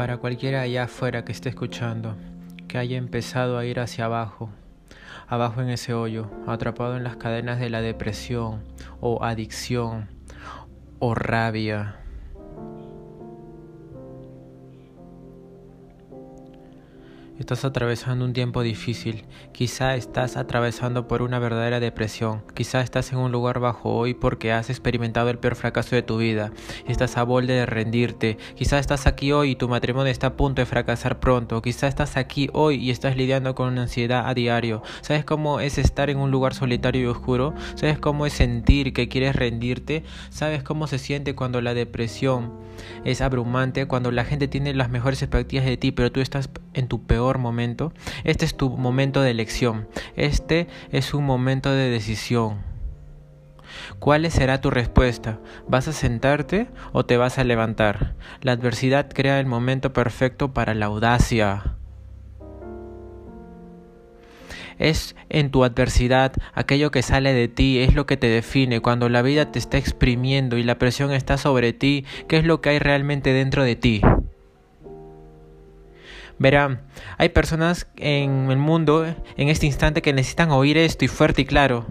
Para cualquiera allá afuera que esté escuchando, que haya empezado a ir hacia abajo, abajo en ese hoyo, atrapado en las cadenas de la depresión o adicción o rabia, Estás atravesando un tiempo difícil, quizá estás atravesando por una verdadera depresión, quizá estás en un lugar bajo hoy porque has experimentado el peor fracaso de tu vida, estás a borde de rendirte, quizá estás aquí hoy y tu matrimonio está a punto de fracasar pronto, quizá estás aquí hoy y estás lidiando con una ansiedad a diario, ¿sabes cómo es estar en un lugar solitario y oscuro? ¿Sabes cómo es sentir que quieres rendirte? ¿Sabes cómo se siente cuando la depresión es abrumante, cuando la gente tiene las mejores expectativas de ti, pero tú estás en tu peor momento, este es tu momento de elección, este es un momento de decisión. ¿Cuál será tu respuesta? ¿Vas a sentarte o te vas a levantar? La adversidad crea el momento perfecto para la audacia. Es en tu adversidad aquello que sale de ti, es lo que te define. Cuando la vida te está exprimiendo y la presión está sobre ti, ¿qué es lo que hay realmente dentro de ti? Verán, hay personas en el mundo en este instante que necesitan oír esto y fuerte y claro.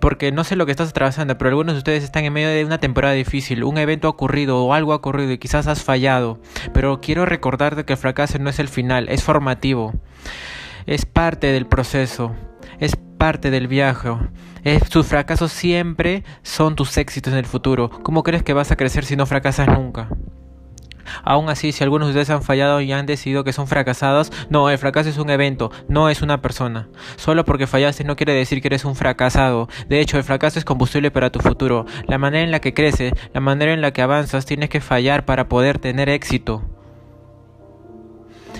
Porque no sé lo que estás atravesando, pero algunos de ustedes están en medio de una temporada difícil, un evento ha ocurrido o algo ha ocurrido y quizás has fallado. Pero quiero recordarte que el fracaso no es el final, es formativo. Es parte del proceso, es parte del viaje. sus fracasos siempre son tus éxitos en el futuro. ¿Cómo crees que vas a crecer si no fracasas nunca? Aún así, si algunos de ustedes han fallado y han decidido que son fracasados, no, el fracaso es un evento, no es una persona. Solo porque fallaste no quiere decir que eres un fracasado. De hecho, el fracaso es combustible para tu futuro. La manera en la que creces, la manera en la que avanzas, tienes que fallar para poder tener éxito.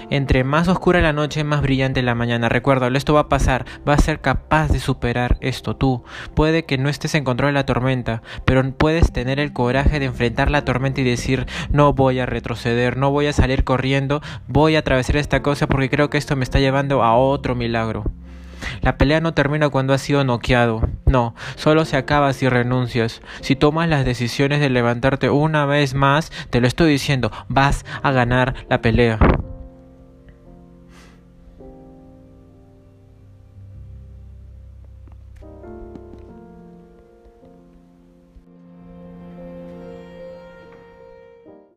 Entre más oscura la noche, más brillante la mañana. Recuérdalo, esto va a pasar. Vas a ser capaz de superar esto tú. Puede que no estés en control de la tormenta, pero puedes tener el coraje de enfrentar la tormenta y decir, no voy a retroceder, no voy a salir corriendo, voy a atravesar esta cosa porque creo que esto me está llevando a otro milagro. La pelea no termina cuando has sido noqueado. No, solo se acaba si renuncias. Si tomas las decisiones de levantarte una vez más, te lo estoy diciendo, vas a ganar la pelea.